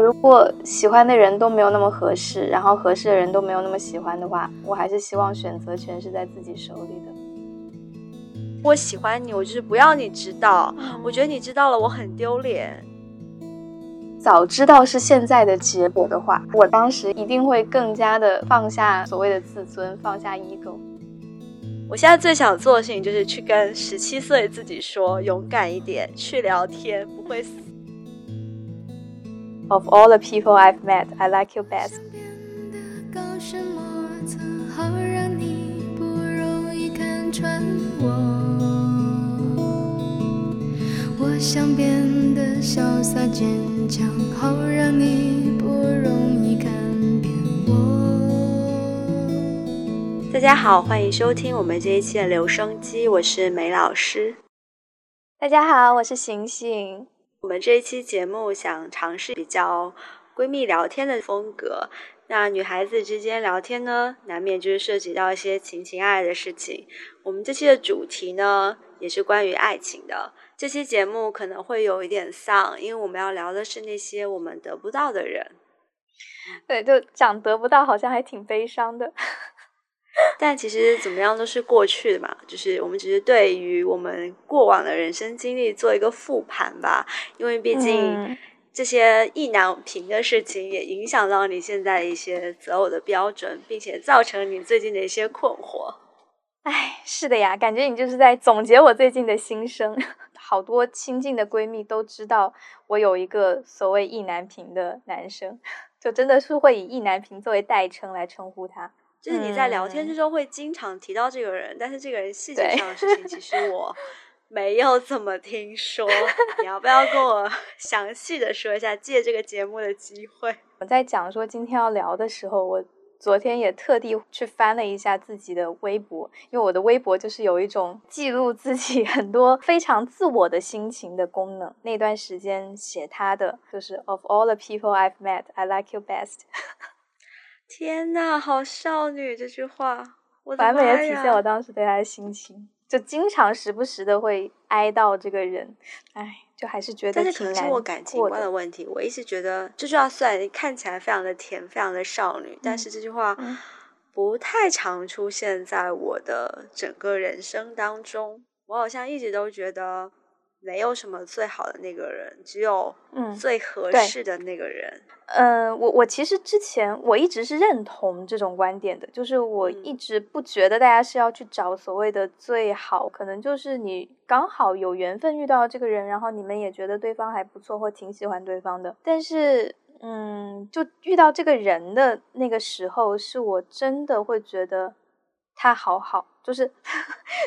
如果喜欢的人都没有那么合适，然后合适的人都没有那么喜欢的话，我还是希望选择权是在自己手里的。我喜欢你，我就是不要你知道。我觉得你知道了，我很丢脸。早知道是现在的结果的话，我当时一定会更加的放下所谓的自尊，放下 ego。我现在最想做的事情就是去跟十七岁自己说，勇敢一点，去聊天，不会死。Of all the people I've met, I like you best. 我想变得潇洒坚强，好让你不容易看扁我。大家好，欢迎收听我们这一期的留声机，我是梅老师。大家好，我是醒醒。我们这一期节目想尝试比较闺蜜聊天的风格。那女孩子之间聊天呢，难免就是涉及到一些情情爱爱的事情。我们这期的主题呢，也是关于爱情的。这期节目可能会有一点丧，因为我们要聊的是那些我们得不到的人。对，就讲得不到，好像还挺悲伤的。但其实怎么样都是过去的嘛，就是我们只是对于我们过往的人生经历做一个复盘吧。因为毕竟这些意难平的事情，也影响到你现在一些择偶的标准，并且造成你最近的一些困惑。哎，是的呀，感觉你就是在总结我最近的心声。好多亲近的闺蜜都知道我有一个所谓意难平的男生，就真的是会以意难平作为代称来称呼他。就是你在聊天之中会经常提到这个人，但是这个人细节上的事情，其实 我没有怎么听说。你要不要跟我 详细的说一下？借这个节目的机会，我在讲说今天要聊的时候，我。昨天也特地去翻了一下自己的微博，因为我的微博就是有一种记录自己 很多非常自我的心情的功能。那段时间写他的就是 Of all the people I've met, I like you best。天呐，好少女这句话，完美的体现我当时对他的心情。就经常时不时的会哀悼这个人，哎。就还是觉得，但是可能是我感情观的问题。我一直觉得这句话虽然看起来非常的甜，非常的少女，但是这句话不太常出现在我的整个人生当中。我好像一直都觉得。没有什么最好的那个人，只有嗯最合适的那个人。嗯，我我其实之前我一直是认同这种观点的，就是我一直不觉得大家是要去找所谓的最好，可能就是你刚好有缘分遇到这个人，然后你们也觉得对方还不错或挺喜欢对方的。但是，嗯，就遇到这个人的那个时候，是我真的会觉得他好好。就是，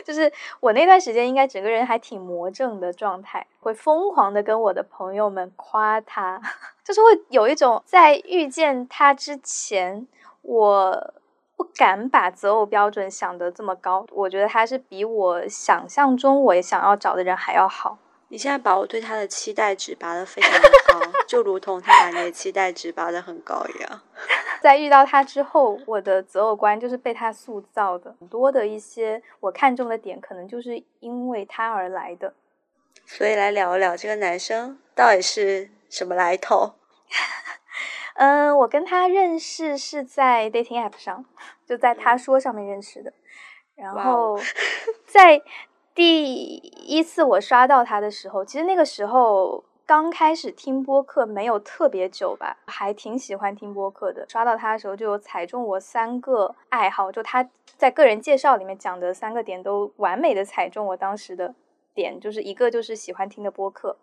就是我那段时间应该整个人还挺魔怔的状态，会疯狂的跟我的朋友们夸他，就是会有一种在遇见他之前，我不敢把择偶标准想得这么高，我觉得他是比我想象中我想要找的人还要好。你现在把我对他的期待值拔得非常的高，就如同他把你的期待值拔得很高一样。在遇到他之后，我的择偶观就是被他塑造的，很多的一些我看中的点，可能就是因为他而来的。所以来聊一聊这个男生到底是什么来头？嗯，我跟他认识是在 dating app 上，就在他说上面认识的，然后 在。第一次我刷到他的时候，其实那个时候刚开始听播客，没有特别久吧，还挺喜欢听播客的。刷到他的时候，就有踩中我三个爱好，就他在个人介绍里面讲的三个点，都完美的踩中我当时的点，就是一个就是喜欢听的播客，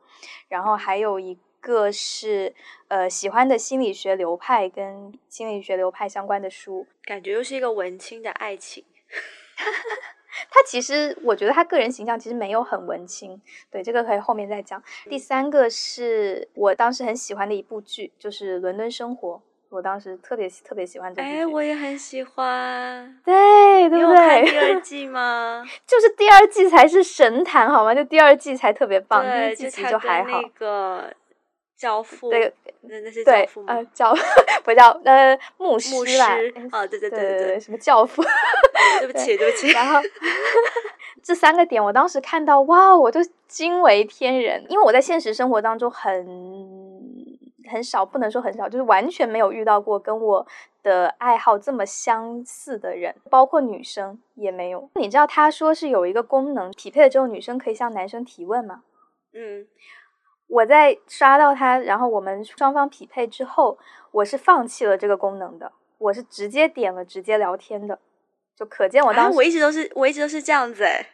然后还有一个是呃喜欢的心理学流派跟心理学流派相关的书，感觉又是一个文青的爱情。他其实，我觉得他个人形象其实没有很文青，对这个可以后面再讲。第三个是我当时很喜欢的一部剧，就是《伦敦生活》，我当时特别特别喜欢这部剧。哎，我也很喜欢。对，对不对？第二 季吗？就是第二季才是神坛，好吗？就第二季才特别棒，第一季其实就还好。那个教父，对，那那是教父吗？教 不叫呃牧师吧？哦，对对对对对，什么教父？对不起，对不起。然后 这三个点，我当时看到，哇，我都惊为天人。因为我在现实生活当中很很少，不能说很少，就是完全没有遇到过跟我的爱好这么相似的人，包括女生也没有。你知道他说是有一个功能，匹配了之后女生可以向男生提问吗？嗯，我在刷到他，然后我们双方匹配之后，我是放弃了这个功能的，我是直接点了直接聊天的，就可见我当时、我一直都是我一直都是这样子哎。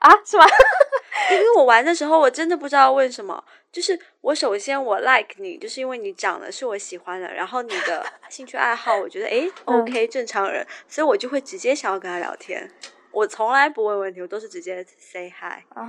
啊，是吗？因为我玩的时候，我真的不知道问什么。就是我首先我 like 你，就是因为你长得是我喜欢的，然后你的兴趣爱好，我觉得诶 OK 正常人，所以我就会直接想要跟他聊天。我从来不问问题，我都是直接 say hi 啊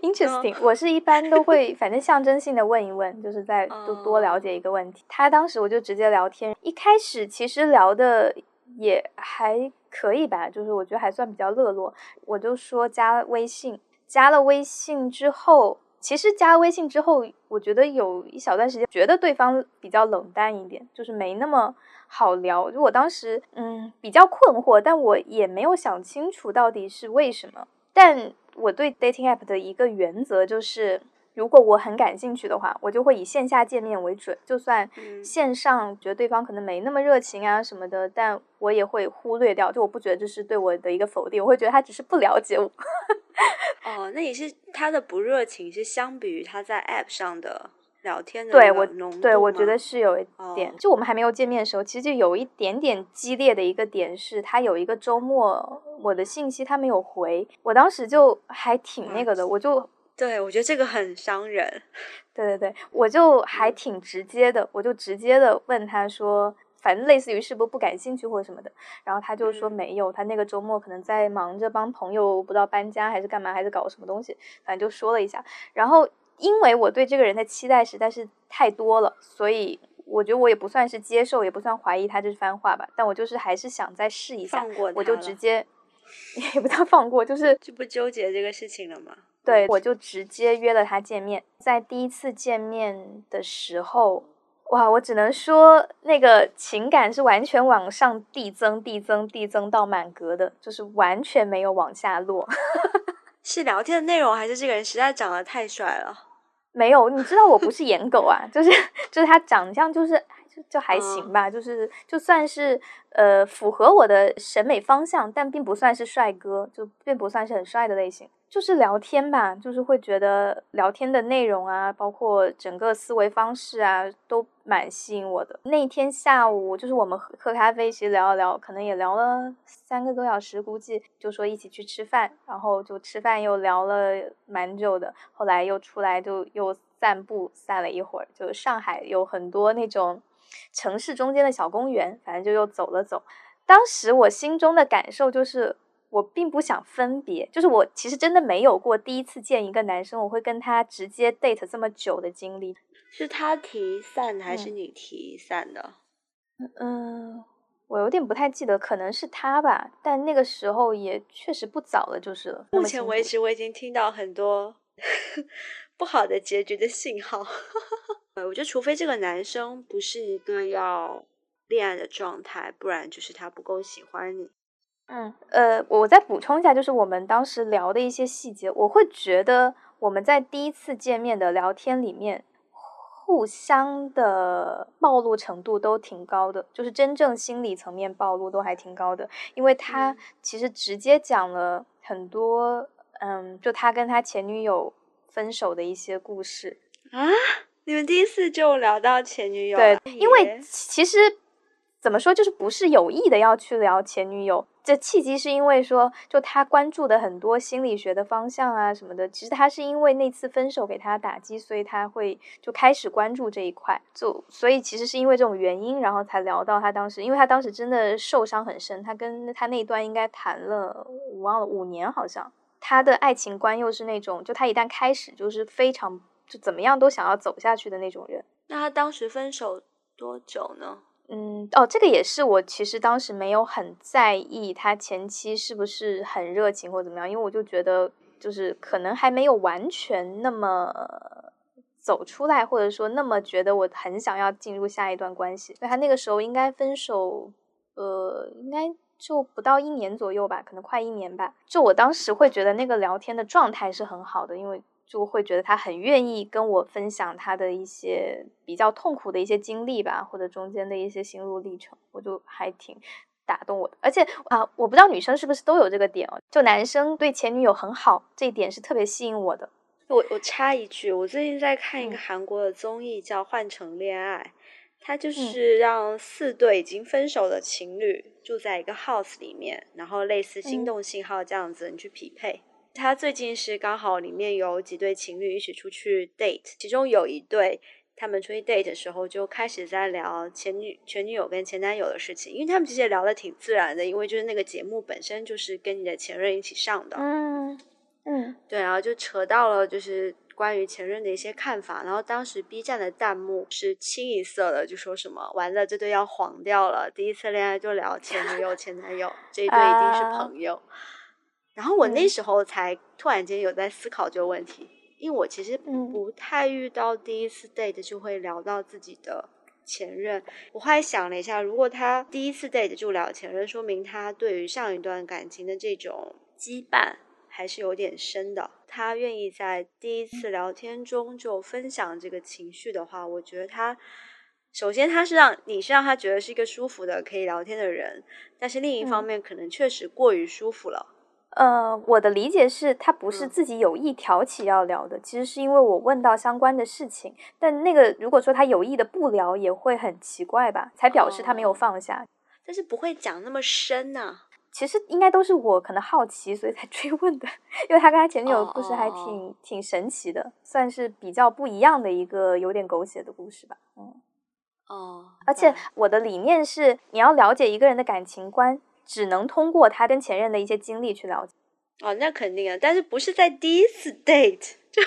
，interesting。我是一般都会反正象征性的问一问，就是在多多了解一个问题。他当时我就直接聊天，一开始其实聊的也还可以吧，就是我觉得还算比较热络。我就说加微信。加了微信之后，其实加了微信之后，我觉得有一小段时间觉得对方比较冷淡一点，就是没那么好聊。就我当时嗯比较困惑，但我也没有想清楚到底是为什么。但我对 dating app 的一个原则就是。如果我很感兴趣的话，我就会以线下见面为准。就算线上觉得对方可能没那么热情啊什么的，但我也会忽略掉。就我不觉得这是对我的一个否定，我会觉得他只是不了解我。哦，那也是他的不热情是相比于他在 App 上的聊天的对我对我觉得是有一点。就我们还没有见面的时候，其实就有一点点激烈的一个点是，他有一个周末我的信息他没有回，我当时就还挺那个的，我就。对，我觉得这个很伤人。对对对，我就还挺直接的，我就直接的问他说，反正类似于是不是不感兴趣或者什么的，然后他就说没有，他那个周末可能在忙着帮朋友，不知道搬家还是干嘛，还是搞什么东西，反正就说了一下。然后因为我对这个人的期待实在是太多了，所以我觉得我也不算是接受，也不算怀疑他这番话吧，但我就是还是想再试一下，我就直接也不叫放过，就是就不纠结这个事情了吗？对，我就直接约了他见面。在第一次见面的时候，哇，我只能说那个情感是完全往上递增、递增、递增到满格的，就是完全没有往下落。是聊天的内容，还是这个人实在长得太帅了？没有，你知道我不是颜狗啊，就是就是他长相就是就就还行吧，就是就算是呃符合我的审美方向，但并不算是帅哥，就并不算是很帅的类型。就是聊天吧，就是会觉得聊天的内容啊，包括整个思维方式啊，都蛮吸引我的。那天下午，就是我们喝咖啡，其实聊了聊，可能也聊了三个多小时，估计就说一起去吃饭，然后就吃饭又聊了蛮久的。后来又出来就又散步散了一会儿，就上海有很多那种城市中间的小公园，反正就又走了走。当时我心中的感受就是。我并不想分别，就是我其实真的没有过第一次见一个男生，我会跟他直接 date 这么久的经历。是他提散还是你提散的？嗯，我有点不太记得，可能是他吧。但那个时候也确实不早了，就是了。目前为止，我已经听到很多 不好的结局的信号。呃，我觉得除非这个男生不是一个要恋爱的状态，不然就是他不够喜欢你。嗯，呃，我再补充一下，就是我们当时聊的一些细节，我会觉得我们在第一次见面的聊天里面，互相的暴露程度都挺高的，就是真正心理层面暴露都还挺高的，因为他其实直接讲了很多，嗯，就他跟他前女友分手的一些故事啊。你们第一次就聊到前女友？对，因为其实怎么说，就是不是有意的要去聊前女友。这契机是因为说，就他关注的很多心理学的方向啊什么的，其实他是因为那次分手给他打击，所以他会就开始关注这一块。就所以其实是因为这种原因，然后才聊到他当时，因为他当时真的受伤很深，他跟他那段应该谈了我忘了五年好像，他的爱情观又是那种，就他一旦开始就是非常就怎么样都想要走下去的那种人。那他当时分手多久呢？嗯，哦，这个也是我其实当时没有很在意他前期是不是很热情或怎么样，因为我就觉得就是可能还没有完全那么走出来，或者说那么觉得我很想要进入下一段关系。所以他那个时候应该分手，呃，应该就不到一年左右吧，可能快一年吧。就我当时会觉得那个聊天的状态是很好的，因为。就会觉得他很愿意跟我分享他的一些比较痛苦的一些经历吧，或者中间的一些心路历程，我就还挺打动我的。而且啊，我不知道女生是不是都有这个点哦，就男生对前女友很好，这一点是特别吸引我的。我我插一句，我最近在看一个韩国的综艺，叫《换乘恋爱》，它就是让四对已经分手的情侣住在一个 house 里面，然后类似心动信号这样子，你去匹配。他最近是刚好里面有几对情侣一起出去 date，其中有一对他们出去 date 的时候就开始在聊前女前女友跟前男友的事情，因为他们其实聊的挺自然的，因为就是那个节目本身就是跟你的前任一起上的，嗯嗯，对，然后就扯到了就是关于前任的一些看法，然后当时 B 站的弹幕是清一色的，就说什么完了这对要黄掉了，第一次恋爱就聊前女友前男友，这一对一定是朋友。然后我那时候才突然间有在思考这个问题，因为我其实不太遇到第一次 date 就会聊到自己的前任。我后来想了一下，如果他第一次 date 就聊前任，说明他对于上一段感情的这种羁绊还是有点深的。他愿意在第一次聊天中就分享这个情绪的话，我觉得他首先他是让你是让他觉得是一个舒服的可以聊天的人，但是另一方面可能确实过于舒服了。呃，我的理解是他不是自己有意挑起要聊的，其实是因为我问到相关的事情。但那个如果说他有意的不聊，也会很奇怪吧？才表示他没有放下，但是不会讲那么深呢。其实应该都是我可能好奇，所以才追问的。因为他跟他前女友的故事还挺挺神奇的，算是比较不一样的一个有点狗血的故事吧。嗯，哦，而且我的理念是，你要了解一个人的感情观。只能通过他跟前任的一些经历去了解，哦，那肯定啊，但是不是在第一次 date 就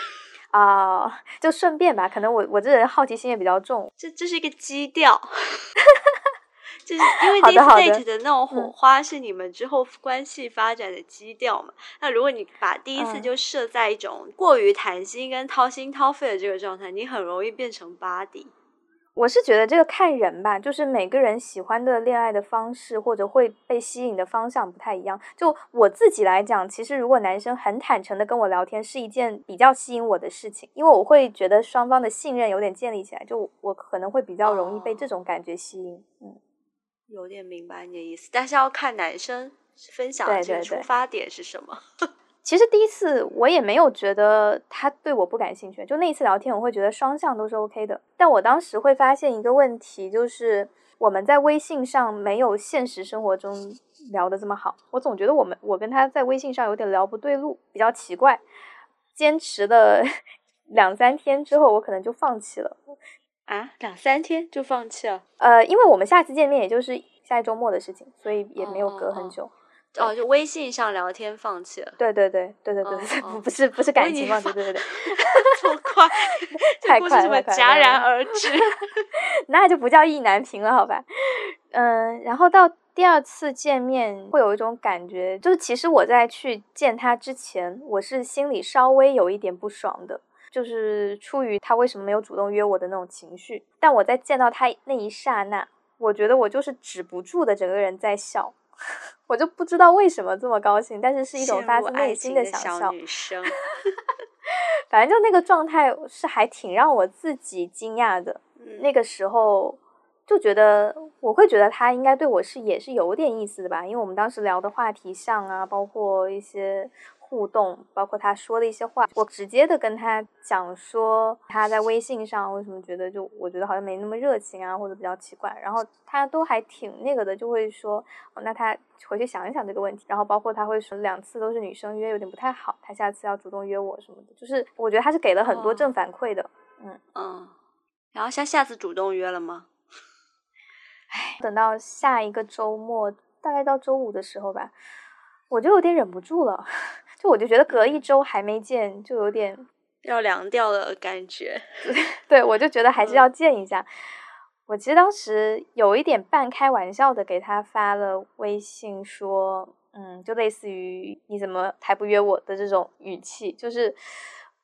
啊，就顺便吧，可能我我这人好奇心也比较重，这这是一个基调，就是因为第一次 date 的那种火花是你们之后关系发展的基调嘛。那如果你把第一次就设在一种过于谈心跟掏心掏肺的这个状态，你很容易变成 body。我是觉得这个看人吧，就是每个人喜欢的恋爱的方式或者会被吸引的方向不太一样。就我自己来讲，其实如果男生很坦诚的跟我聊天，是一件比较吸引我的事情，因为我会觉得双方的信任有点建立起来，就我可能会比较容易被这种感觉吸引。嗯，有点明白你的意思，但是要看男生分享的这个出发点是什么。其实第一次我也没有觉得他对我不感兴趣，就那一次聊天，我会觉得双向都是 OK 的。但我当时会发现一个问题，就是我们在微信上没有现实生活中聊的这么好。我总觉得我们我跟他在微信上有点聊不对路，比较奇怪。坚持了 两三天之后，我可能就放弃了。啊，两三天就放弃了？呃，因为我们下次见面也就是下一周末的事情，所以也没有隔很久。哦，就微信上聊天放弃了。对对对对对对，不是不是感情放弃，对对对，这么快，太快了，戛然而止，那就不叫意难平了，好吧？嗯，然后到第二次见面，会有一种感觉，就是其实我在去见他之前，我是心里稍微有一点不爽的，就是出于他为什么没有主动约我的那种情绪。但我在见到他那一刹那，我觉得我就是止不住的，整个人在笑。我就不知道为什么这么高兴，但是是一种发自内心的想笑。女生，反正就那个状态是还挺让我自己惊讶的。那个时候就觉得，我会觉得他应该对我是也是有点意思的吧，因为我们当时聊的话题像啊，包括一些。互动，包括他说的一些话，我直接的跟他讲说，他在微信上为什么觉得就我觉得好像没那么热情啊，或者比较奇怪，然后他都还挺那个的，就会说，哦，那他回去想一想这个问题，然后包括他会说两次都是女生约有点不太好，他下次要主动约我什么的，就是我觉得他是给了很多正反馈的，嗯。嗯，然后下下次主动约了吗？哎，等到下一个周末，大概到周五的时候吧，我就有点忍不住了。就我就觉得隔一周还没见，就有点要凉掉的感觉。对，我就觉得还是要见一下。我其实当时有一点半开玩笑的给他发了微信，说，嗯，就类似于你怎么还不约我的这种语气，就是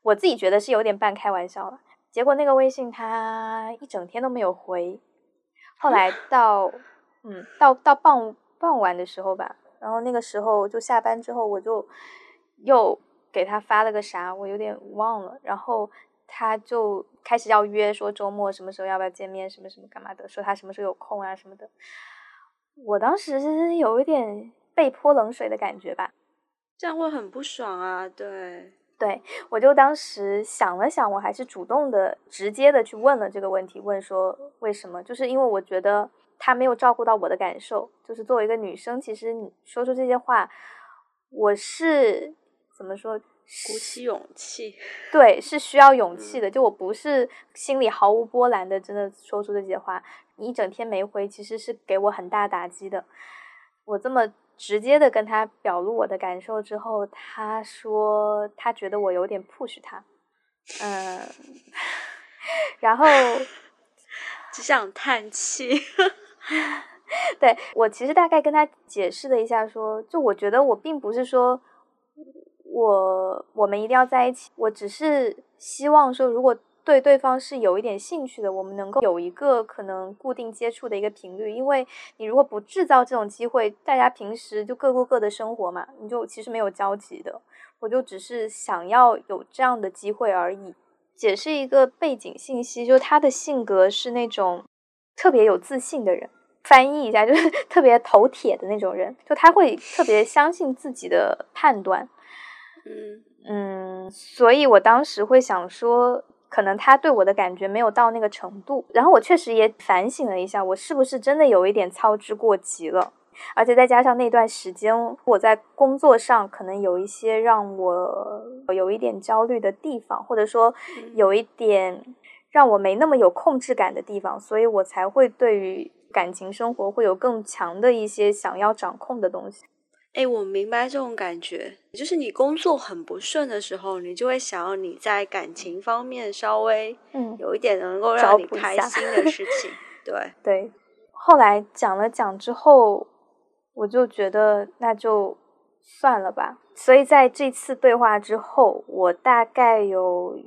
我自己觉得是有点半开玩笑了。结果那个微信他一整天都没有回，后来 到，嗯，到到傍傍晚的时候吧，然后那个时候就下班之后我就。又给他发了个啥，我有点忘了。然后他就开始要约，说周末什么时候要不要见面，什么什么干嘛的，说他什么时候有空啊什么的。我当时有一点被泼冷水的感觉吧，这样会很不爽啊。对，对我就当时想了想，我还是主动的、直接的去问了这个问题，问说为什么？就是因为我觉得他没有照顾到我的感受。就是作为一个女生，其实你说出这些话，我是怎么说？鼓起勇气，对，是需要勇气的。就我不是心里毫无波澜的，真的说出这些话。你一整天没回，其实是给我很大打击的。我这么直接的跟他表露我的感受之后，他说他觉得我有点 push 他，嗯，然后 只想叹气。对我其实大概跟他解释了一下，说就我觉得我并不是说。我我们一定要在一起。我只是希望说，如果对对方是有一点兴趣的，我们能够有一个可能固定接触的一个频率。因为你如果不制造这种机会，大家平时就各过各的生活嘛，你就其实没有交集的。我就只是想要有这样的机会而已。解释一个背景信息，就他的性格是那种特别有自信的人。翻译一下，就是 特别头铁的那种人，就他会特别相信自己的判断。嗯嗯，所以我当时会想说，可能他对我的感觉没有到那个程度。然后我确实也反省了一下，我是不是真的有一点操之过急了？而且再加上那段时间我在工作上可能有一些让我有一点焦虑的地方，或者说有一点让我没那么有控制感的地方，所以我才会对于感情生活会有更强的一些想要掌控的东西。哎，我明白这种感觉，就是你工作很不顺的时候，你就会想要你在感情方面稍微嗯有一点能够让你开心的事 情。对对，后来讲了讲之后，我就觉得那就算了吧。所以在这次对话之后，我大概有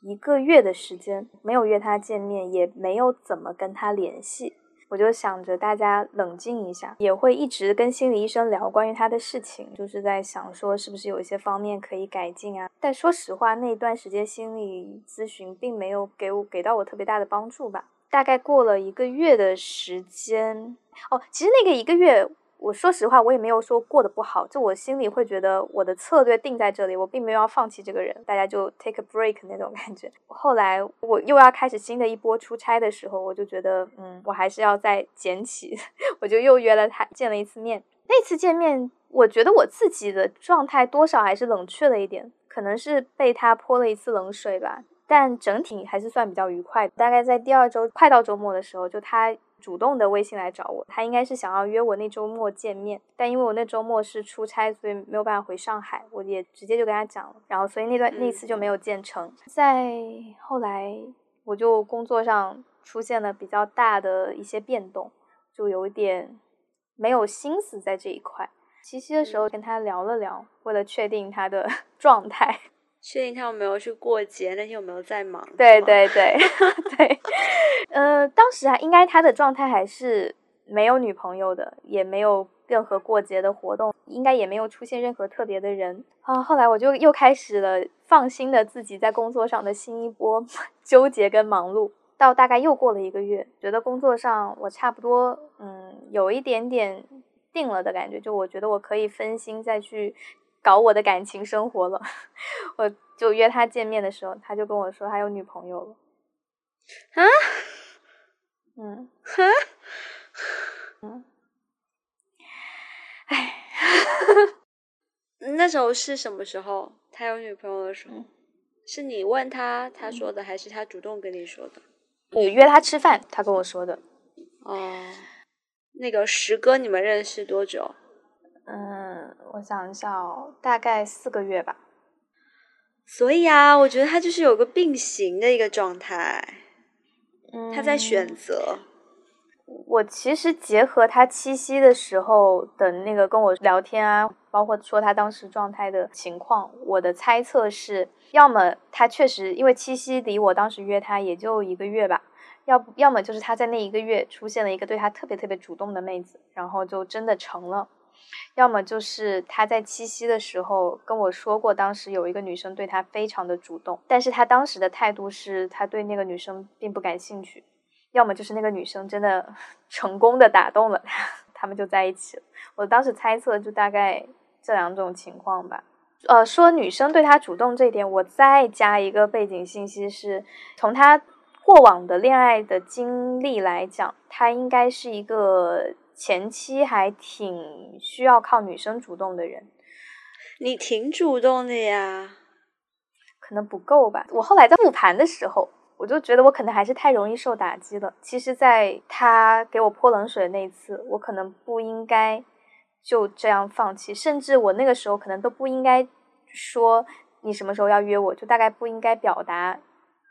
一个月的时间没有约他见面，也没有怎么跟他联系。我就想着大家冷静一下，也会一直跟心理医生聊关于他的事情，就是在想说是不是有一些方面可以改进啊。但说实话，那段时间心理咨询并没有给我给到我特别大的帮助吧。大概过了一个月的时间，哦，其实那个一个月。我说实话，我也没有说过得不好，就我心里会觉得我的策略定在这里，我并没有要放弃这个人，大家就 take a break 那种感觉。后来我又要开始新的一波出差的时候，我就觉得，嗯，我还是要再捡起，我就又约了他见了一次面。那次见面，我觉得我自己的状态多少还是冷却了一点，可能是被他泼了一次冷水吧，但整体还是算比较愉快。大概在第二周快到周末的时候，就他。主动的微信来找我，他应该是想要约我那周末见面，但因为我那周末是出差，所以没有办法回上海，我也直接就跟他讲了，然后所以那段那次就没有见成。在后来，我就工作上出现了比较大的一些变动，就有一点没有心思在这一块。七夕的时候跟他聊了聊，为了确定他的 状态。确定他有没有去过节？那天有没有在忙？对对对 对，呃，当时啊应该他的状态还是没有女朋友的，也没有任何过节的活动，应该也没有出现任何特别的人啊。后来我就又开始了放心的自己在工作上的新一波 纠结跟忙碌。到大概又过了一个月，觉得工作上我差不多嗯有一点点定了的感觉，就我觉得我可以分心再去。搞我的感情生活了，我就约他见面的时候，他就跟我说他有女朋友了。啊？嗯？哈？嗯？哎，那时候是什么时候？他有女朋友的时候，是你问他他说的，还是他主动跟你说的？我约他吃饭，他跟我说的。哦，那个石哥，你们认识多久？嗯，我想一下哦，大概四个月吧。所以啊，我觉得他就是有个并行的一个状态，嗯他在选择。我其实结合他七夕的时候的那个跟我聊天啊，包括说他当时状态的情况，我的猜测是，要么他确实因为七夕离我当时约他也就一个月吧，要不要么就是他在那一个月出现了一个对他特别特别主动的妹子，然后就真的成了。要么就是他在七夕的时候跟我说过，当时有一个女生对他非常的主动，但是他当时的态度是他对那个女生并不感兴趣。要么就是那个女生真的 成功的打动了他，他们就在一起了。我当时猜测就大概这两种情况吧。呃，说女生对他主动这一点，我再加一个背景信息是，从他过往的恋爱的经历来讲，他应该是一个前期还挺需要靠女生主动的人。你挺主动的呀，可能不够吧。我后来在复盘的时候。我就觉得我可能还是太容易受打击了。其实，在他给我泼冷水的那一次，我可能不应该就这样放弃，甚至我那个时候可能都不应该说你什么时候要约我，就大概不应该表达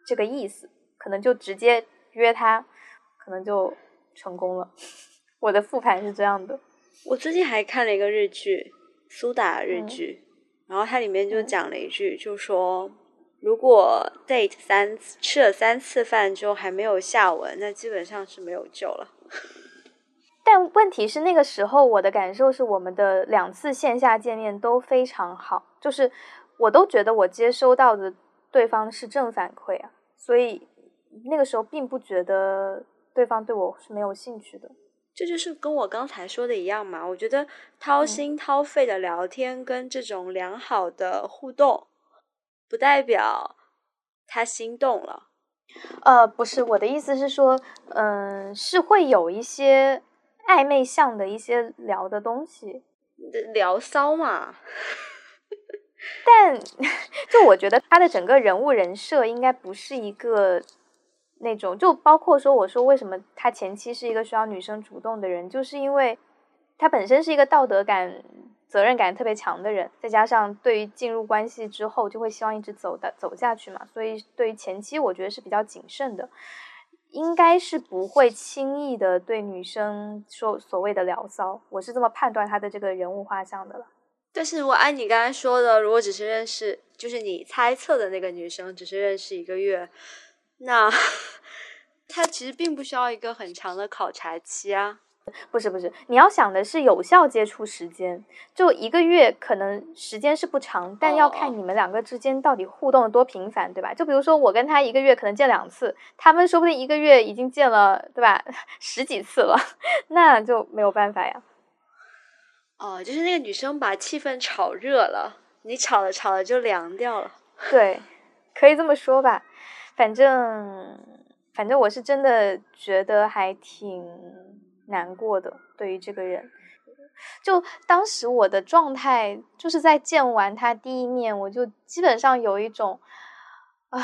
这个意思，可能就直接约他，可能就成功了。我的复盘是这样的。我最近还看了一个日剧，苏打日剧，然后它里面就讲了一句，就说。如果 date 三次吃了三次饭之后还没有下文，那基本上是没有救了。但问题是那个时候我的感受是，我们的两次线下见面都非常好，就是我都觉得我接收到的对方是正反馈啊，所以那个时候并不觉得对方对我是没有兴趣的。这就是跟我刚才说的一样嘛，我觉得掏心掏肺的聊天跟这种良好的互动。不代表他心动了，呃，不是，我的意思是说，嗯，是会有一些暧昧向的一些聊的东西，聊骚嘛。但 就我觉得他的整个人物人设应该不是一个那种，就包括说，我说为什么他前期是一个需要女生主动的人，就是因为他本身是一个道德感。责任感特别强的人，再加上对于进入关系之后就会希望一直走的走下去嘛，所以对于前期我觉得是比较谨慎的，应该是不会轻易的对女生说所谓的聊骚，我是这么判断他的这个人物画像的了。但是我按你刚才说的，如果只是认识，就是你猜测的那个女生只是认识一个月，那他其实并不需要一个很长的考察期啊。不是不是，你要想的是有效接触时间，就一个月，可能时间是不长，但要看你们两个之间到底互动的多频繁，对吧？就比如说我跟他一个月可能见两次，他们说不定一个月已经见了，对吧？十几次了，那就没有办法呀。哦，就是那个女生把气氛炒热了，你炒了炒了就凉掉了。对，可以这么说吧。反正反正我是真的觉得还挺。难过的，对于这个人，就当时我的状态，就是在见完他第一面，我就基本上有一种，啊，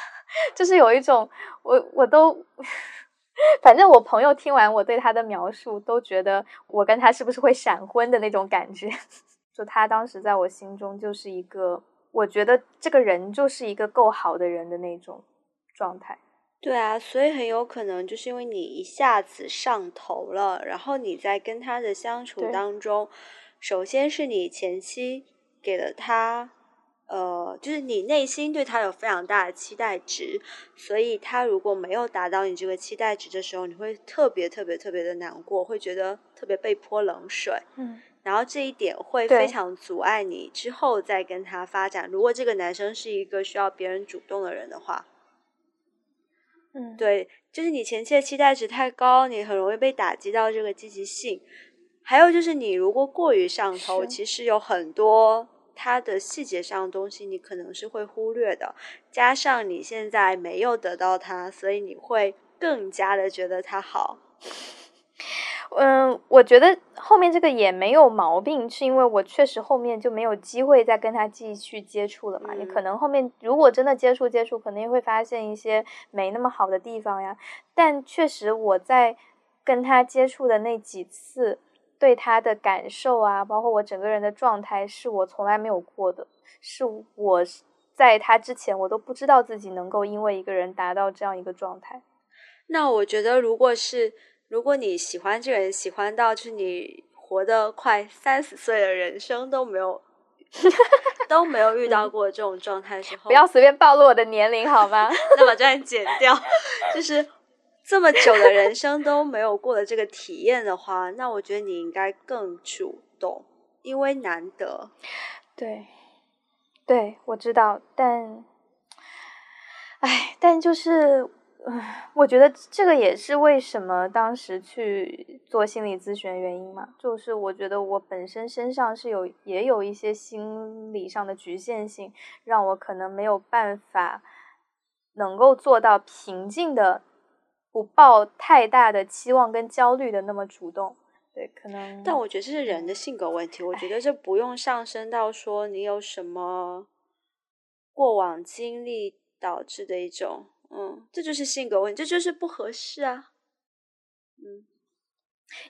就是有一种，我我都，反正我朋友听完我对他的描述，都觉得我跟他是不是会闪婚的那种感觉。就他当时在我心中就是一个，我觉得这个人就是一个够好的人的那种状态。对啊，所以很有可能就是因为你一下子上头了，然后你在跟他的相处当中，首先是你前期给了他，呃，就是你内心对他有非常大的期待值，所以他如果没有达到你这个期待值的时候，你会特别特别特别的难过，会觉得特别被泼冷水，嗯，然后这一点会非常阻碍你之后再跟他发展。如果这个男生是一个需要别人主动的人的话。嗯，对，就是你前期的期待值太高，你很容易被打击到这个积极性。还有就是你如果过于上头，其实有很多它的细节上的东西你可能是会忽略的。加上你现在没有得到它，所以你会更加的觉得它好。嗯，我觉得后面这个也没有毛病，是因为我确实后面就没有机会再跟他继续接触了嘛。你可能后面如果真的接触接触，肯定会发现一些没那么好的地方呀。但确实我在跟他接触的那几次，对他的感受啊，包括我整个人的状态，是我从来没有过的。是我在他之前，我都不知道自己能够因为一个人达到这样一个状态。那我觉得，如果是。如果你喜欢这个人，喜欢到就是你活的快三十岁的人生都没有 都没有遇到过这种状态的时候，不要随便暴露我的年龄好吗？那把这段剪掉。就是这么久的人生都没有过的这个体验的话，那我觉得你应该更主动，因为难得。对，对，我知道，但，哎，但就是。嗯，我觉得这个也是为什么当时去做心理咨询原因嘛，就是我觉得我本身身上是有也有一些心理上的局限性，让我可能没有办法能够做到平静的，不抱太大的期望跟焦虑的那么主动。对，可能。但我觉得这是人的性格问题，我觉得这不用上升到说你有什么过往经历导致的一种。嗯，这就是性格问题，这就是不合适啊。嗯，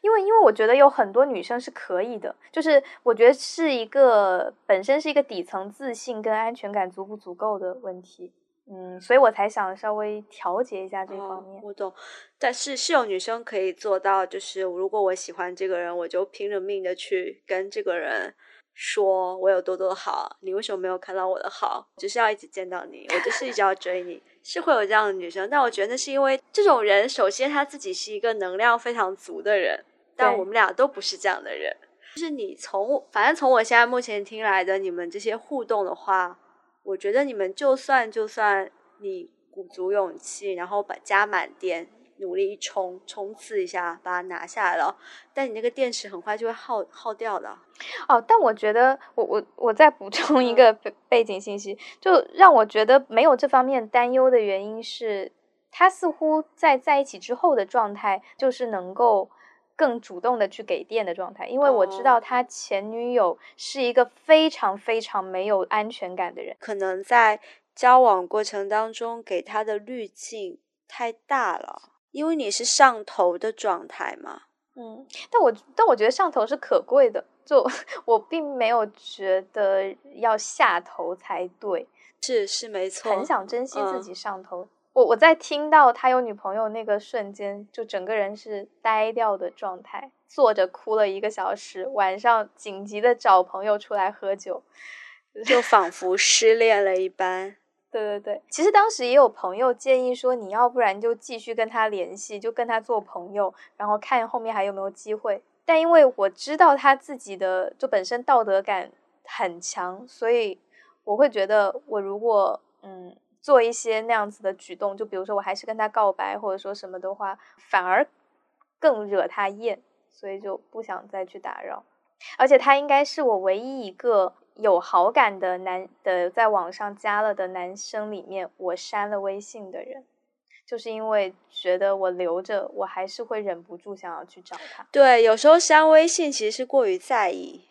因为因为我觉得有很多女生是可以的，就是我觉得是一个本身是一个底层自信跟安全感足不足够的问题。嗯，所以我才想稍微调节一下这方面。我懂，但是是有女生可以做到，就是如果我喜欢这个人，我就拼了命的去跟这个人说我有多多好，你为什么没有看到我的好？就是要一直见到你，我就是一直要追你。是会有这样的女生，但我觉得那是因为这种人，首先他自己是一个能量非常足的人，但我们俩都不是这样的人。就是你从，反正从我现在目前听来的你们这些互动的话，我觉得你们就算就算你鼓足勇气，然后把加满电。努力一冲冲刺一下，把它拿下来了。但你那个电池很快就会耗耗掉的。哦，但我觉得，我我我再补充一个背背景信息，就让我觉得没有这方面担忧的原因是，他似乎在在一起之后的状态就是能够更主动的去给电的状态。因为我知道他前女友是一个非常非常没有安全感的人，可能在交往过程当中给他的滤镜太大了。因为你是上头的状态嘛，嗯，但我但我觉得上头是可贵的，就 我并没有觉得要下头才对，是是没错，很想珍惜自己上头。我我在听到他有女朋友那个瞬间，就整个人是呆掉的状态，坐着哭了一个小时，晚上紧急的找朋友出来喝酒，就仿佛失恋了一般。对对对，其实当时也有朋友建议说，你要不然就继续跟他联系，就跟他做朋友，然后看后面还有没有机会。但因为我知道他自己的就本身道德感很强，所以我会觉得，我如果嗯做一些那样子的举动，就比如说我还是跟他告白或者说什么的话，反而更惹他厌，所以就不想再去打扰。而且他应该是我唯一一个。有好感的男的在网上加了的男生里面，我删了微信的人，就是因为觉得我留着，我还是会忍不住想要去找他。对，有时候删微信其实是过于在意，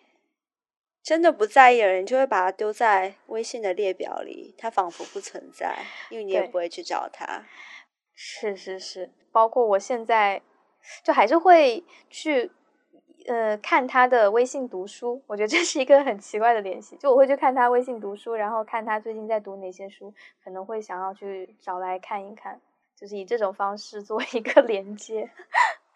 真的不在意的人就会把它丢在微信的列表里，它仿佛不存在，因为你也不会去找他。是是是，包括我现在就还是会去。呃，看他的微信读书，我觉得这是一个很奇怪的联系。就我会去看他微信读书，然后看他最近在读哪些书，可能会想要去找来看一看，就是以这种方式做一个连接。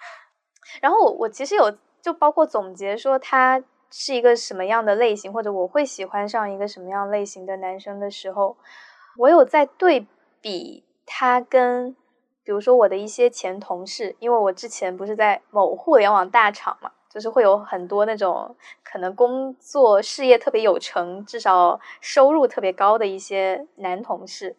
然后我我其实有就包括总结说他是一个什么样的类型，或者我会喜欢上一个什么样类型的男生的时候，我有在对比他跟，比如说我的一些前同事，因为我之前不是在某互联网大厂嘛。就是会有很多那种可能工作事业特别有成，至少收入特别高的一些男同事，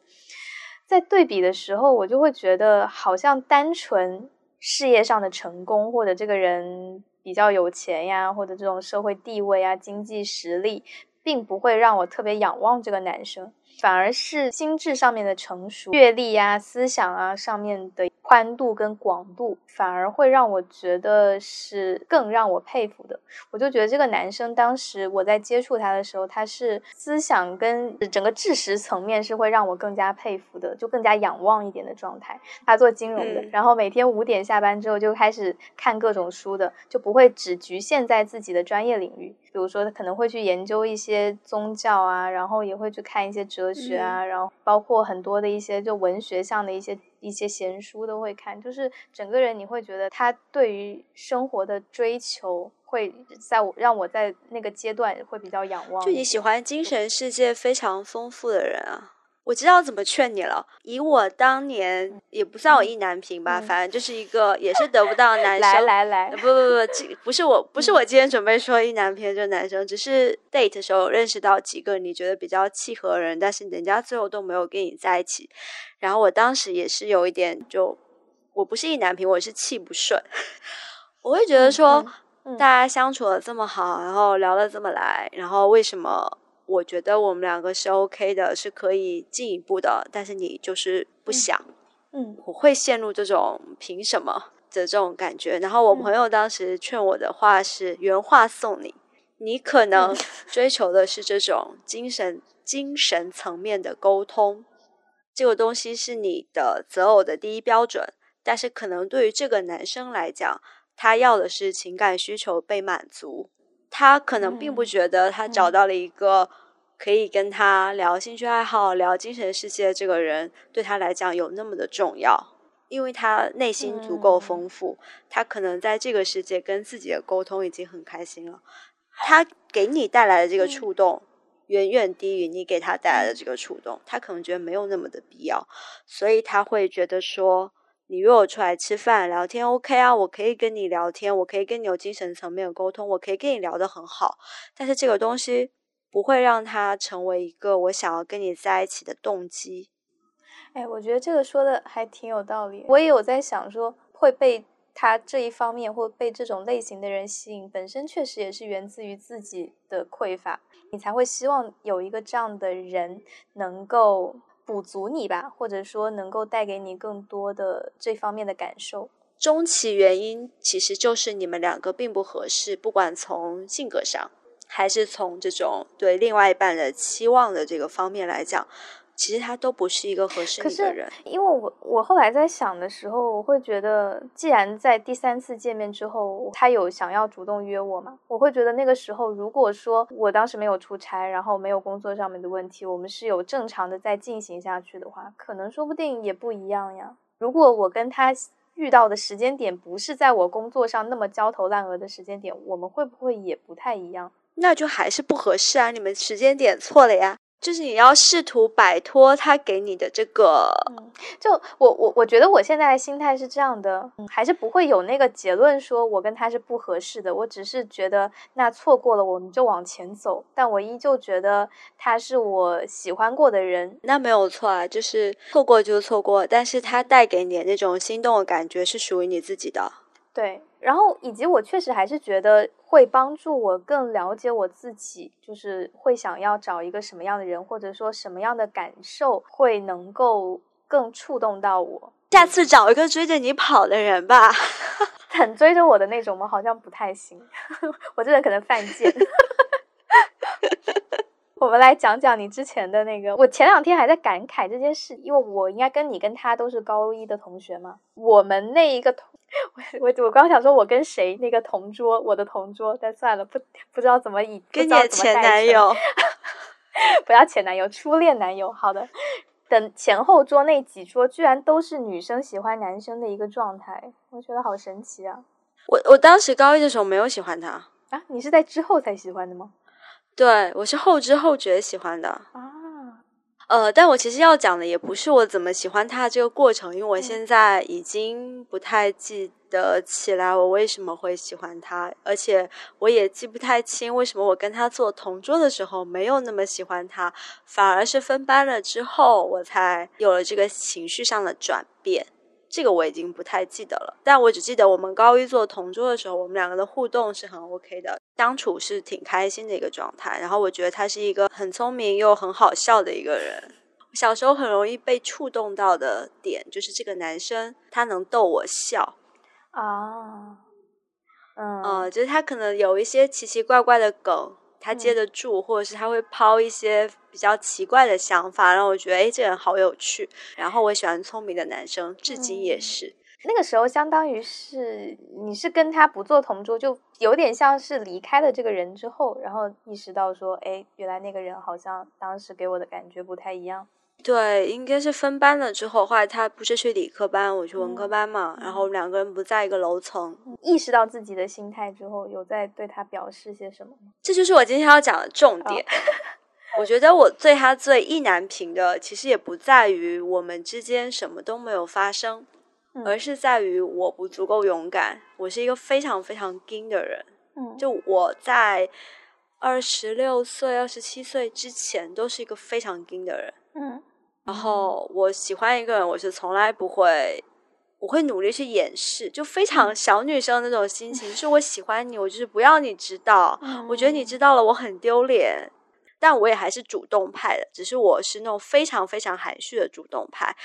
在对比的时候，我就会觉得好像单纯事业上的成功，或者这个人比较有钱呀，或者这种社会地位啊、经济实力，并不会让我特别仰望这个男生，反而是心智上面的成熟、阅历呀、思想啊上面的。宽度跟广度反而会让我觉得是更让我佩服的。我就觉得这个男生当时我在接触他的时候，他是思想跟整个知识层面是会让我更加佩服的，就更加仰望一点的状态。他做金融的，然后每天五点下班之后就开始看各种书的，就不会只局限在自己的专业领域。比如说，他可能会去研究一些宗教啊，然后也会去看一些哲学啊，然后包括很多的一些就文学上的一些。一些闲书都会看，就是整个人你会觉得他对于生活的追求会在我让我在那个阶段会比较仰望。就你喜欢精神世界非常丰富的人啊，我知道怎么劝你了。以我当年也不算我意难平吧，反正就是一个也是得不到男生。来来来，不不不，这不是我，不是我今天准备说意难平这男生，只是 date 的时候认识到几个你觉得比较契合的人，但是人家最后都没有跟你在一起。然后我当时也是有一点，就我不是意难平，我是气不顺。我会觉得说，大家相处的这么好，然后聊的这么来，然后为什么？我觉得我们两个是 OK 的，是可以进一步的，但是你就是不想，嗯，我会陷入这种凭什么的这种感觉。然后我朋友当时劝我的话是原话送你，你可能 追求的是这种精神精神层面的沟通，这个东西是你的择偶的第一标准，但是可能对于这个男生来讲，他要的是情感需求被满足。他可能并不觉得他找到了一个可以跟他聊兴趣爱好、聊精神世界这个人对他来讲有那么的重要，因为他内心足够丰富，他可能在这个世界跟自己的沟通已经很开心了。他给你带来的这个触动远远低于你给他带来的这个触动，他可能觉得没有那么的必要，所以他会觉得说。你约我出来吃饭聊天，OK 啊，我可以跟你聊天，我可以跟你有精神层面的沟通，我可以跟你聊得很好。但是这个东西不会让他成为一个我想要跟你在一起的动机。哎，我觉得这个说的还挺有道理。我也有在想说，会被他这一方面或被这种类型的人吸引，本身确实也是源自于自己的匮乏，你才会希望有一个这样的人能够。补足你吧，或者说能够带给你更多的这方面的感受。终其原因其实就是你们两个并不合适，不管从性格上，还是从这种对另外一半的期望的这个方面来讲。其实他都不是一个合适的人，因为我我后来在想的时候，我会觉得，既然在第三次见面之后，他有想要主动约我嘛，我会觉得那个时候，如果说我当时没有出差，然后没有工作上面的问题，我们是有正常的在进行下去的话，可能说不定也不一样呀。如果我跟他遇到的时间点不是在我工作上那么焦头烂额的时间点，我们会不会也不太一样？那就还是不合适啊，你们时间点错了呀。就是你要试图摆脱他给你的这个，就我我我觉得我现在的心态是这样的，还是不会有那个结论说我跟他是不合适的。我只是觉得那错过了我们就往前走，但我依旧觉得他是我喜欢过的人。那没有错啊，就是错过就错过，但是他带给你的那种心动的感觉是属于你自己的。对，然后以及我确实还是觉得会帮助我更了解我自己，就是会想要找一个什么样的人，或者说什么样的感受会能够更触动到我。下次找一个追着你跑的人吧，很追着我的那种吗？好像不太行，我这人可能犯贱。我们来讲讲你之前的那个，我前两天还在感慨这件事，因为我应该跟你跟他都是高一的同学嘛，我们那一个同。我我我刚想说，我跟谁那个同桌，我的同桌，但算了，不不知道怎么以跟你的前男友，不要前男友，初恋男友。好的，等前后桌那几桌，居然都是女生喜欢男生的一个状态，我觉得好神奇啊！我我当时高一的时候没有喜欢他啊，你是在之后才喜欢的吗？对，我是后知后觉喜欢的啊。呃，但我其实要讲的也不是我怎么喜欢他这个过程，因为我现在已经不太记得起来我为什么会喜欢他，而且我也记不太清为什么我跟他做同桌的时候没有那么喜欢他，反而是分班了之后我才有了这个情绪上的转变。这个我已经不太记得了，但我只记得我们高一做同桌的时候，我们两个的互动是很 OK 的，相处是挺开心的一个状态。然后我觉得他是一个很聪明又很好笑的一个人。小时候很容易被触动到的点就是这个男生他能逗我笑啊，嗯，就是他可能有一些奇奇怪怪的梗。他接得住，或者是他会抛一些比较奇怪的想法，让我觉得哎，这人好有趣。然后我喜欢聪明的男生，至今也是。那个时候，相当于是你是跟他不做同桌，就有点像是离开了这个人之后，然后意识到说，哎，原来那个人好像当时给我的感觉不太一样。对，应该是分班了之后，后来他不是去理科班，我去文科班嘛，然后两个人不在一个楼层。意识到自己的心态之后，有在对他表示些什么吗？这就是我今天要讲的重点。我觉得我对他最意难平的，其实也不在于我们之间什么都没有发生，而是在于我不足够勇敢。我是一个非常非常硬的人，嗯，就我在二十六岁、二十七岁之前都是一个非常硬的人，嗯，然后我喜欢一个人，我是从来不会。我会努力去掩饰，就非常小女生那种心情，是我喜欢你，我就是不要你知道，我觉得你知道了我很丢脸，但我也还是主动派的，只是我是那种非常非常含蓄的主动派，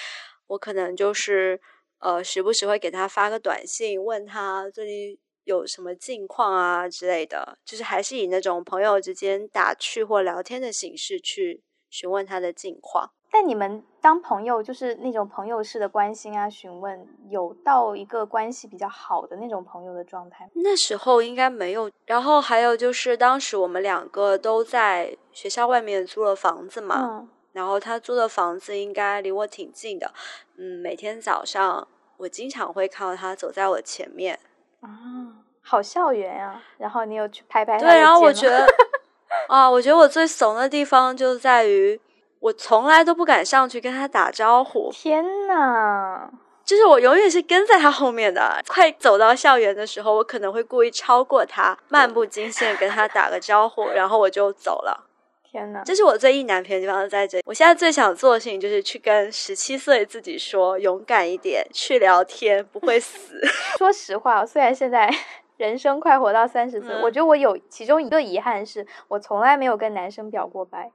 我可能就是呃时不时会给他发个短信，问他最近有什么近况啊之类的，就是还是以那种朋友之间打趣或聊天的形式去询问他的近况。但你们当朋友，就是那种朋友式的关心啊、询问，有到一个关系比较好的那种朋友的状态？那时候应该没有。然后还有就是，当时我们两个都在学校外面租了房子嘛，然后他租的房子应该离我挺近的。嗯，每天早上我经常会看到他走在我前面。啊，好校园啊！然后你有去拍拍他对，然后我觉得 啊，我觉得我最怂的地方就在于。我从来都不敢上去跟他打招呼。天呐，就是我永远是跟在他后面的。快走到校园的时候，我可能会故意超过他，漫不经心跟他打个招呼，然后我就走了。天呐，这是我最意难平的地方在这里。我现在最想做的事情就是去跟十七岁自己说，勇敢一点，去聊天，不会死。说实话，虽然现在 人生快活到三十岁，我觉得我有其中一个遗憾是，我从来没有跟男生表过白。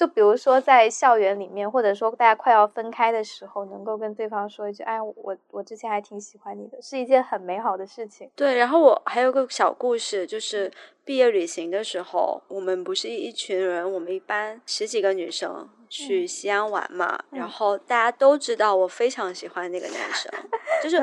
就比如说在校园里面，或者说大家快要分开的时候，能够跟对方说一句：“哎，我我之前还挺喜欢你的，是一件很美好的事情。”对，然后我还有个小故事，就是毕业旅行的时候，我们不是一群人，我们一班十几个女生去西安玩嘛，然后大家都知道我非常喜欢那个男生，就是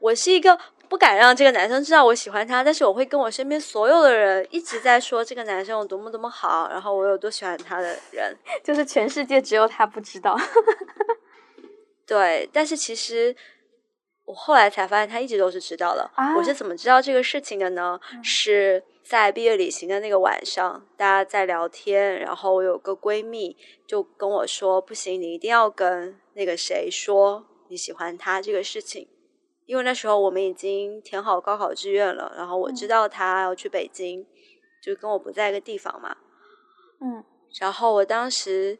我是一个。不敢让这个男生知道我喜欢他，但是我会跟我身边所有的人一直在说这个男生有多么多么好，然后我有多喜欢他的人，就是全世界只有他不知道。对，但是其实我后来才发现他一直都是知道的。我是怎么知道这个事情的呢？是在毕业旅行的那个晚上，大家在聊天，然后我有个闺蜜就跟我说：“不行，你一定要跟那个谁说你喜欢他这个事情。”因为那时候我们已经填好高考志愿了，然后我知道他要去北京，就跟我不在一个地方嘛。嗯，然后我当时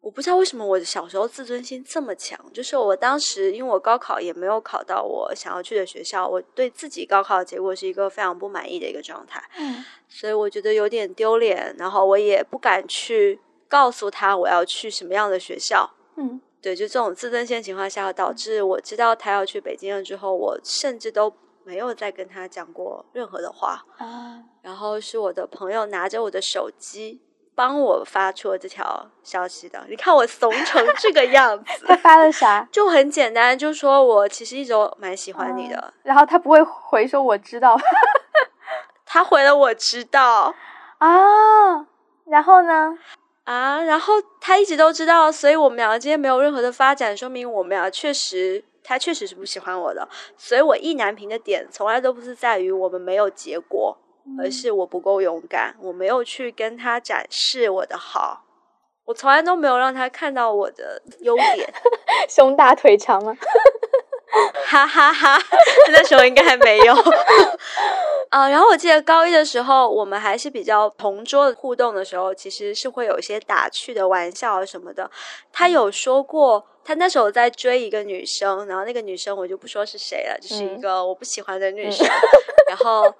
我不知道为什么我小时候自尊心这么强，就是我当时因为我高考也没有考到我想要去的学校，我对自己高考的结果是一个非常不满意的一个状态。嗯，所以我觉得有点丢脸，然后我也不敢去告诉他我要去什么样的学校。嗯。对，就这种自尊心情况下，导致我知道他要去北京了之后，我甚至都没有再跟他讲过任何的话。啊，然后是我的朋友拿着我的手机帮我发出了这条消息的。你看我怂成 这个样子，他发了啥？就很简单，就说我其实一直都蛮喜欢你的。然后他不会回说我知道，他回了我知道啊。然后呢？啊，然后他一直都知道，所以我们两个之间没有任何的发展，说明我们俩确实，他确实是不喜欢我的。所以我意难平的点，从来都不是在于我们没有结果，而是我不够勇敢，我没有去跟他展示我的好，我从来都没有让他看到我的优点，胸大腿长吗？哈哈哈，那时候应该还没有。啊，然后我记得高一的时候，我们还是比较同桌互动的时候，其实是会有一些打趣的玩笑啊什么的。他有说过，他那时候在追一个女生，然后那个女生我就不说是谁了，就是一个我不喜欢的女生。然后，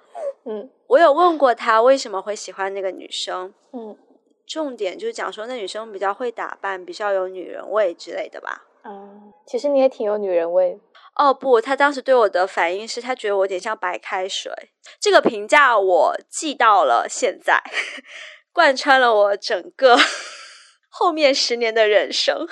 嗯，我有问过他为什么会喜欢那个女生，嗯，重点就是讲说那女生比较会打扮，比较有女人味之类的吧。嗯，其实你也挺有女人味。哦不，他当时对我的反应是他觉得我有点像白开水。这个评价我记到了，现在贯穿了我整个 后面十年的人生。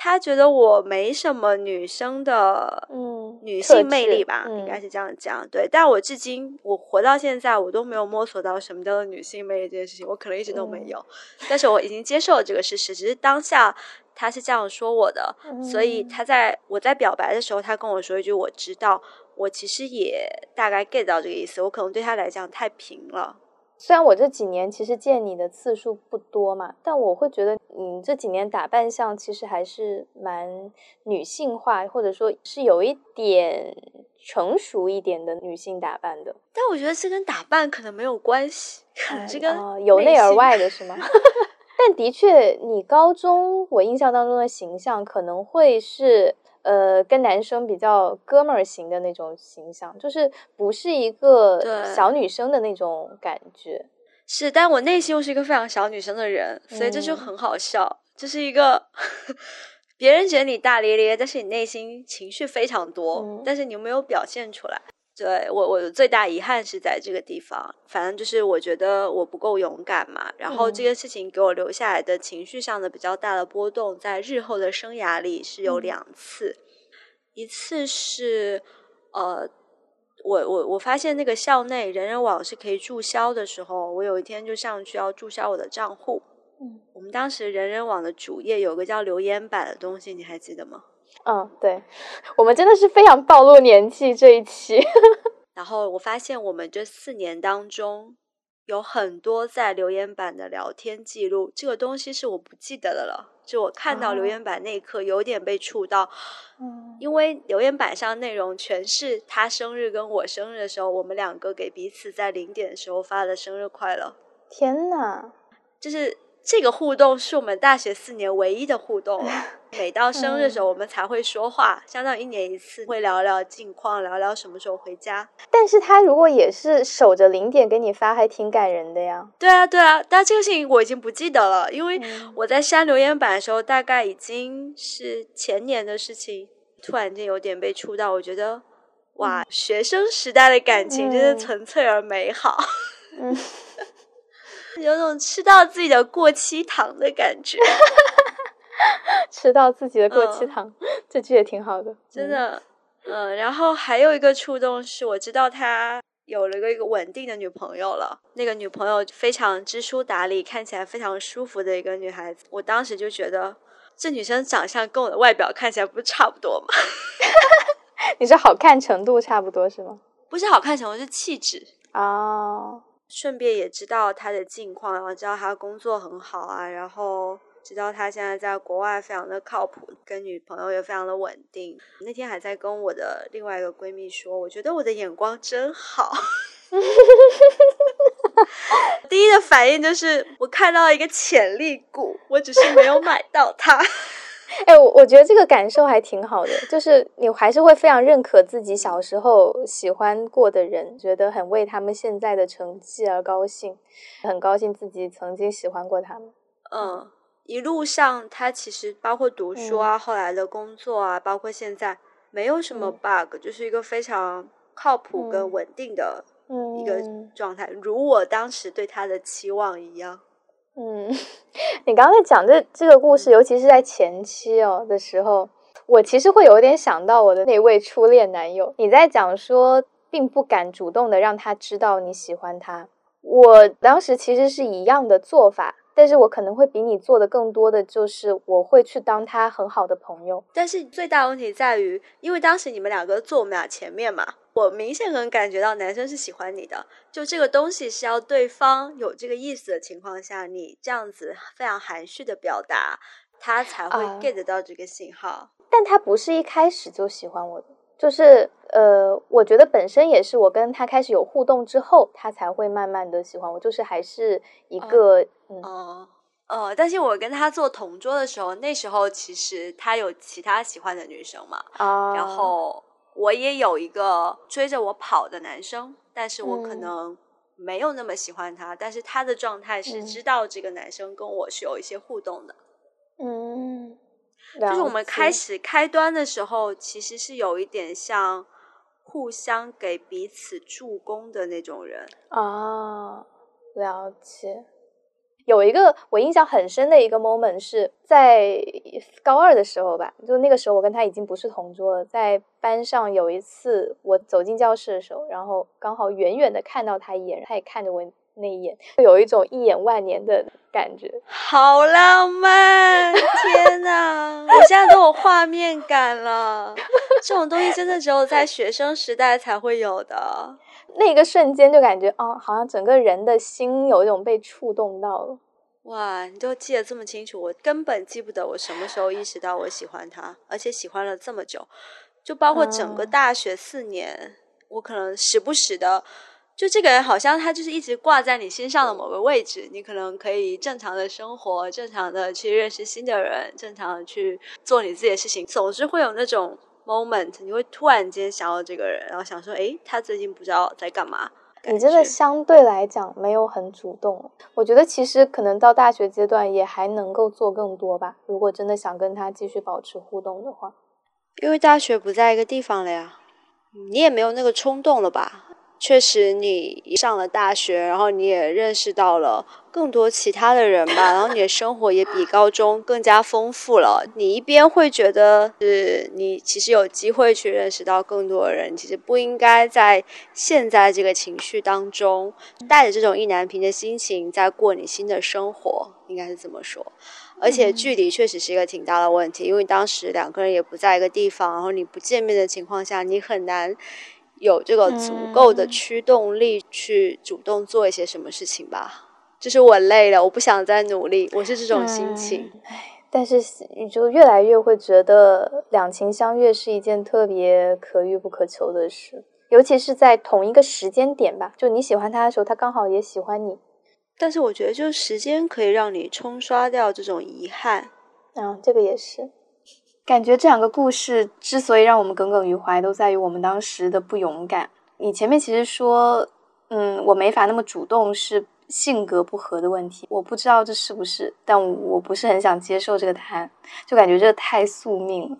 他觉得我没什么女生的嗯女性魅力吧，应该是这样讲。对，但我至今我活到现在，我都没有摸索到什么叫做女性魅力这件事情，我可能一直都没有。但是我已经接受了这个事实，只是当下他是这样说我的，所以他在我在表白的时候，他跟我说一句：“我知道，我其实也大概 get 到这个意思，我可能对他来讲太平了。”虽然我这几年其实见你的次数不多嘛，但我会觉得你这几年打扮相其实还是蛮女性化，或者说是有一点成熟一点的女性打扮的。但我觉得这跟打扮可能没有关系，可能这跟由内而外的是吗？但的确，你高中我印象当中的形象可能会是。呃，跟男生比较哥们儿型的那种形象，就是不是一个小女生的那种感觉。是，但我内心又是一个非常小女生的人，所以这就很好笑。这是一个 别人觉得你大咧咧，但是你内心情绪非常多，但是你又没有表现出来。对我，我最大遗憾是在这个地方。反正就是我觉得我不够勇敢嘛。然后这件事情给我留下来的情绪上的比较大的波动，在日后的生涯里是有两次。一次是，呃，我我我发现那个校内人人网是可以注销的时候，我有一天就上去要注销我的账户。嗯，我们当时人人网的主页有个叫留言板的东西，你还记得吗？嗯，对，我们真的是非常暴露年纪这一期。然后我发现我们这四年当中有很多在留言板的聊天记录，这个东西是我不记得的了。就我看到留言板那一刻，有点被触到。嗯，因为留言板上内容全是他生日跟我生日的时候，我们两个给彼此在零点的时候发的生日快乐。天呐，就是。这个互动是我们大学四年唯一的互动了。每到生日的时候，我们才会说话，相当于一年一次，会聊聊近况，聊聊什么时候回家。但是他如果也是守着零点给你发，还挺感人的呀。对啊，对啊，但这个事情我已经不记得了，因为我在删留言板的时候，大概已经是前年的事情。突然间有点被触到，我觉得哇，学生时代的感情真的纯粹而美好。嗯。有种吃到自己的过期糖的感觉，吃到自己的过期糖，这句也挺好的，真的。嗯，然后还有一个触动是，我知道他有了个一个稳定的女朋友了。那个女朋友非常知书达理，看起来非常舒服的一个女孩子。我当时就觉得，这女生长相跟我的外表看起来不是差不多吗？你是好看程度差不多是吗？不是好看程度，是气质哦。顺便也知道他的近况，然后知道他工作很好啊，然后知道他现在在国外非常的靠谱，跟女朋友也非常的稳定。那天还在跟我的另外一个闺蜜说，我觉得我的眼光真好。第一的反应就是我看到一个潜力股，我只是没有买到它。哎，我我觉得这个感受还挺好的，就是你还是会非常认可自己小时候喜欢过的人，觉得很为他们现在的成绩而高兴，很高兴自己曾经喜欢过他们。嗯，一路上他其实包括读书啊，后来的工作啊，包括现在没有什么 bug，就是一个非常靠谱跟稳定的一个状态，如我当时对他的期望一样。嗯，你刚才讲这这个故事，尤其是在前期哦的时候，我其实会有点想到我的那位初恋男友。你在讲说，并不敢主动的让他知道你喜欢他，我当时其实是一样的做法。但是我可能会比你做的更多的，就是我会去当他很好的朋友。但是最大问题在于，因为当时你们两个坐我们俩前面嘛，我明显能感觉到男生是喜欢你的。就这个东西是要对方有这个意思的情况下，你这样子非常含蓄的表达，他才会 get 到这个信号。但他不是一开始就喜欢我的。就是呃，我觉得本身也是我跟他开始有互动之后，他才会慢慢的喜欢我。就是还是一个嗯呃，但是我跟他做同桌的时候，那时候其实他有其他喜欢的女生嘛，然后我也有一个追着我跑的男生，但是我可能没有那么喜欢他，但是他的状态是知道这个男生跟我是有一些互动的，嗯。就是我们开始开端的时候，其实是有一点像互相给彼此助攻的那种人啊。了解，有一个我印象很深的一个 moment 是在高二的时候吧，就那个时候我跟他已经不是同桌了，在班上有一次我走进教室的时候，然后刚好远远的看到他一眼，他也看着我那一眼，有一种一眼万年的感觉。好浪漫！天哪，我现在都有画面感了。这种东西真的只有在学生时代才会有的。那个瞬间就感觉，哦，好像整个人的心有一种被触动到了。哇，你都记得这么清楚，我根本记不得我什么时候意识到我喜欢他，而且喜欢了这么久，就包括整个大学四年，我可能时不时的，就这个人好像他就是一直挂在你心上的某个位置，你可能可以正常的生活，正常的去认识新的人，正常的去做你自己的事情，总是会有那种 moment，你会突然间想到这个人，然后想说，诶，他最近不知道在干嘛。你真的相对来讲没有很主动，我觉得其实可能到大学阶段也还能够做更多吧。如果真的想跟他继续保持互动的话，因为大学不在一个地方了呀，你也没有那个冲动了吧？确实，你上了大学，然后你也认识到了更多其他的人吧，然后你的生活也比高中更加丰富了。你一边会觉得是你其实有机会去认识到更多的人，其实不应该在现在这个情绪当中带着这种意难平的心情在过你新的生活，应该是这么说。而且距离确实是一个挺大的问题，因为当时两个人也不在一个地方，然后你不见面的情况下，你很难。有这个足够的驱动力去主动做一些什么事情吧，就是我累了，我不想再努力，我是这种心情。唉，但是你就越来越会觉得两情相悦是一件特别可遇不可求的事，尤其是在同一个时间点吧，就你喜欢他的时候，他刚好也喜欢你。但是我觉得，就是时间可以让你冲刷掉这种遗憾。嗯，这个也是。感觉这两个故事之所以让我们耿耿于怀，都在于我们当时的不勇敢。你前面其实说，嗯，我没法那么主动，是性格不合的问题。我不知道这是不是，但我不是很想接受这个答案，就感觉这太宿命了。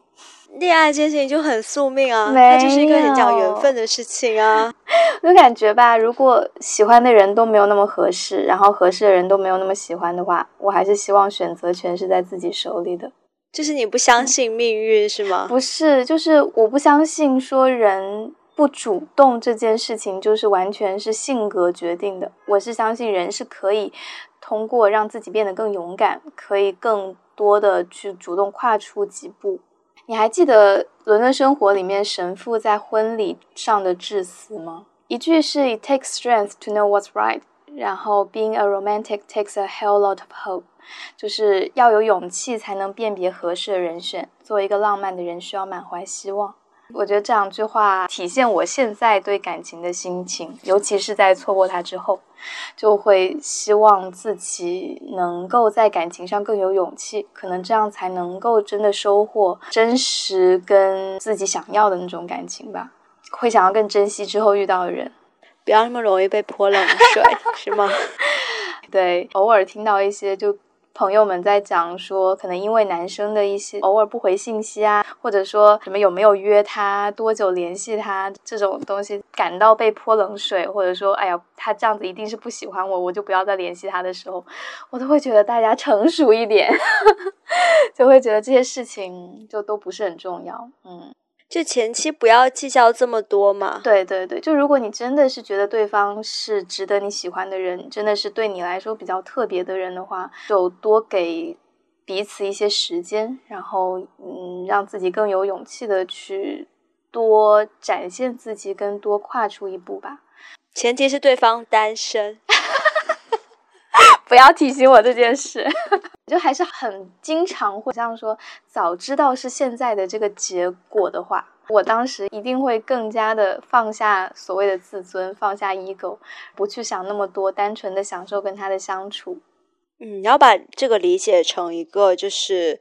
恋爱这件事情就很宿命啊，它就是一个很讲缘分的事情啊。我感觉吧，如果喜欢的人都没有那么合适，然后合适的人都没有那么喜欢的话，我还是希望选择权是在自己手里的。就是你不相信命运是吗？不是，就是我不相信说人不主动这件事情就是完全是性格决定的。我是相信人是可以通过让自己变得更勇敢，可以更多的去主动跨出几步。你还记得《伦敦生活》里面神父在婚礼上的致辞吗？一句是 "It takes strength to know what's right"，然后 "Being a romantic takes a hell lot of hope"。就是要有勇气才能辨别合适的人选。做一个浪漫的人，需要满怀希望。我觉得这两句话体现我现在对感情的心情，尤其是在错过他之后，就会希望自己能够在感情上更有勇气，可能这样才能够真的收获真实跟自己想要的那种感情吧。会想要更珍惜之后遇到的人，不要那么容易被泼冷水，是吗？对，偶尔听到一些就。朋友们在讲说，可能因为男生的一些偶尔不回信息啊，或者说什么有没有约他，多久联系他这种东西，感到被泼冷水，或者说，哎呀，他这样子一定是不喜欢我，我就不要再联系他的时候，我都会觉得大家成熟一点，就会觉得这些事情就都不是很重要，嗯。就前期不要计较这么多嘛。对对对，就如果你真的是觉得对方是值得你喜欢的人，真的是对你来说比较特别的人的话，就多给彼此一些时间，然后嗯，让自己更有勇气的去多展现自己，跟多跨出一步吧。前提是对方单身。不要提醒我这件事，就还是很经常会像说，早知道是现在的这个结果的话，我当时一定会更加的放下所谓的自尊，放下 ego，不去想那么多，单纯的享受跟他的相处。嗯，你要把这个理解成一个，就是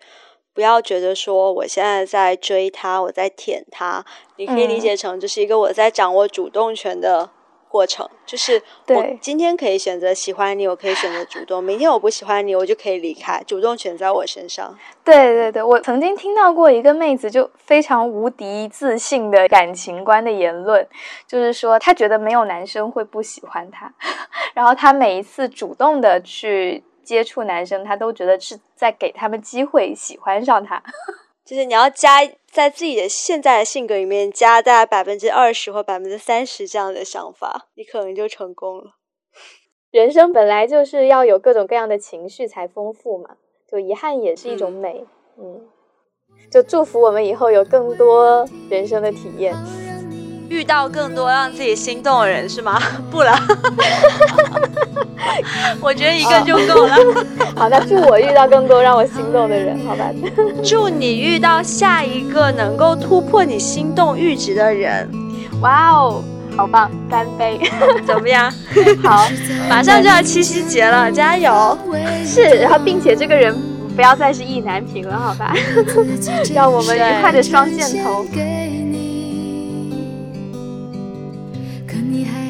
不要觉得说我现在在追他，我在舔他，你可以理解成这是一个我在掌握主动权的。过程就是我今天可以选择喜欢你，我可以选择主动；明天我不喜欢你，我就可以离开，主动权在我身上。对对对，我曾经听到过一个妹子就非常无敌自信的感情观的言论，就是说她觉得没有男生会不喜欢她，然后她每一次主动的去接触男生，她都觉得是在给他们机会喜欢上他。就是你要加在自己的现在的性格里面加大概百分之二十或百分之三十这样的想法，你可能就成功了。人生本来就是要有各种各样的情绪才丰富嘛，就遗憾也是一种美。嗯，就祝福我们以后有更多人生的体验。遇到更多让自己心动的人是吗？不了，我觉得一个就够了。好，那祝我遇到更多让我心动的人，好吧？祝你遇到下一个能够突破你心动阈值的人。哇哦，好棒！干杯，怎么样？好，马上就要七夕节了，加油！是，然后并且这个人不要再是意难平了，好吧？让我们愉快的双箭头。你还